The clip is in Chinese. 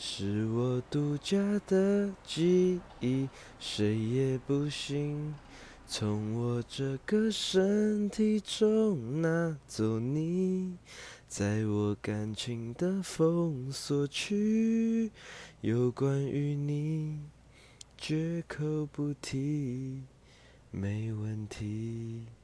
是我独家的记忆，谁也不行从我这个身体中拿走你。在我感情的封锁区，有关于你，绝口不提，没问题。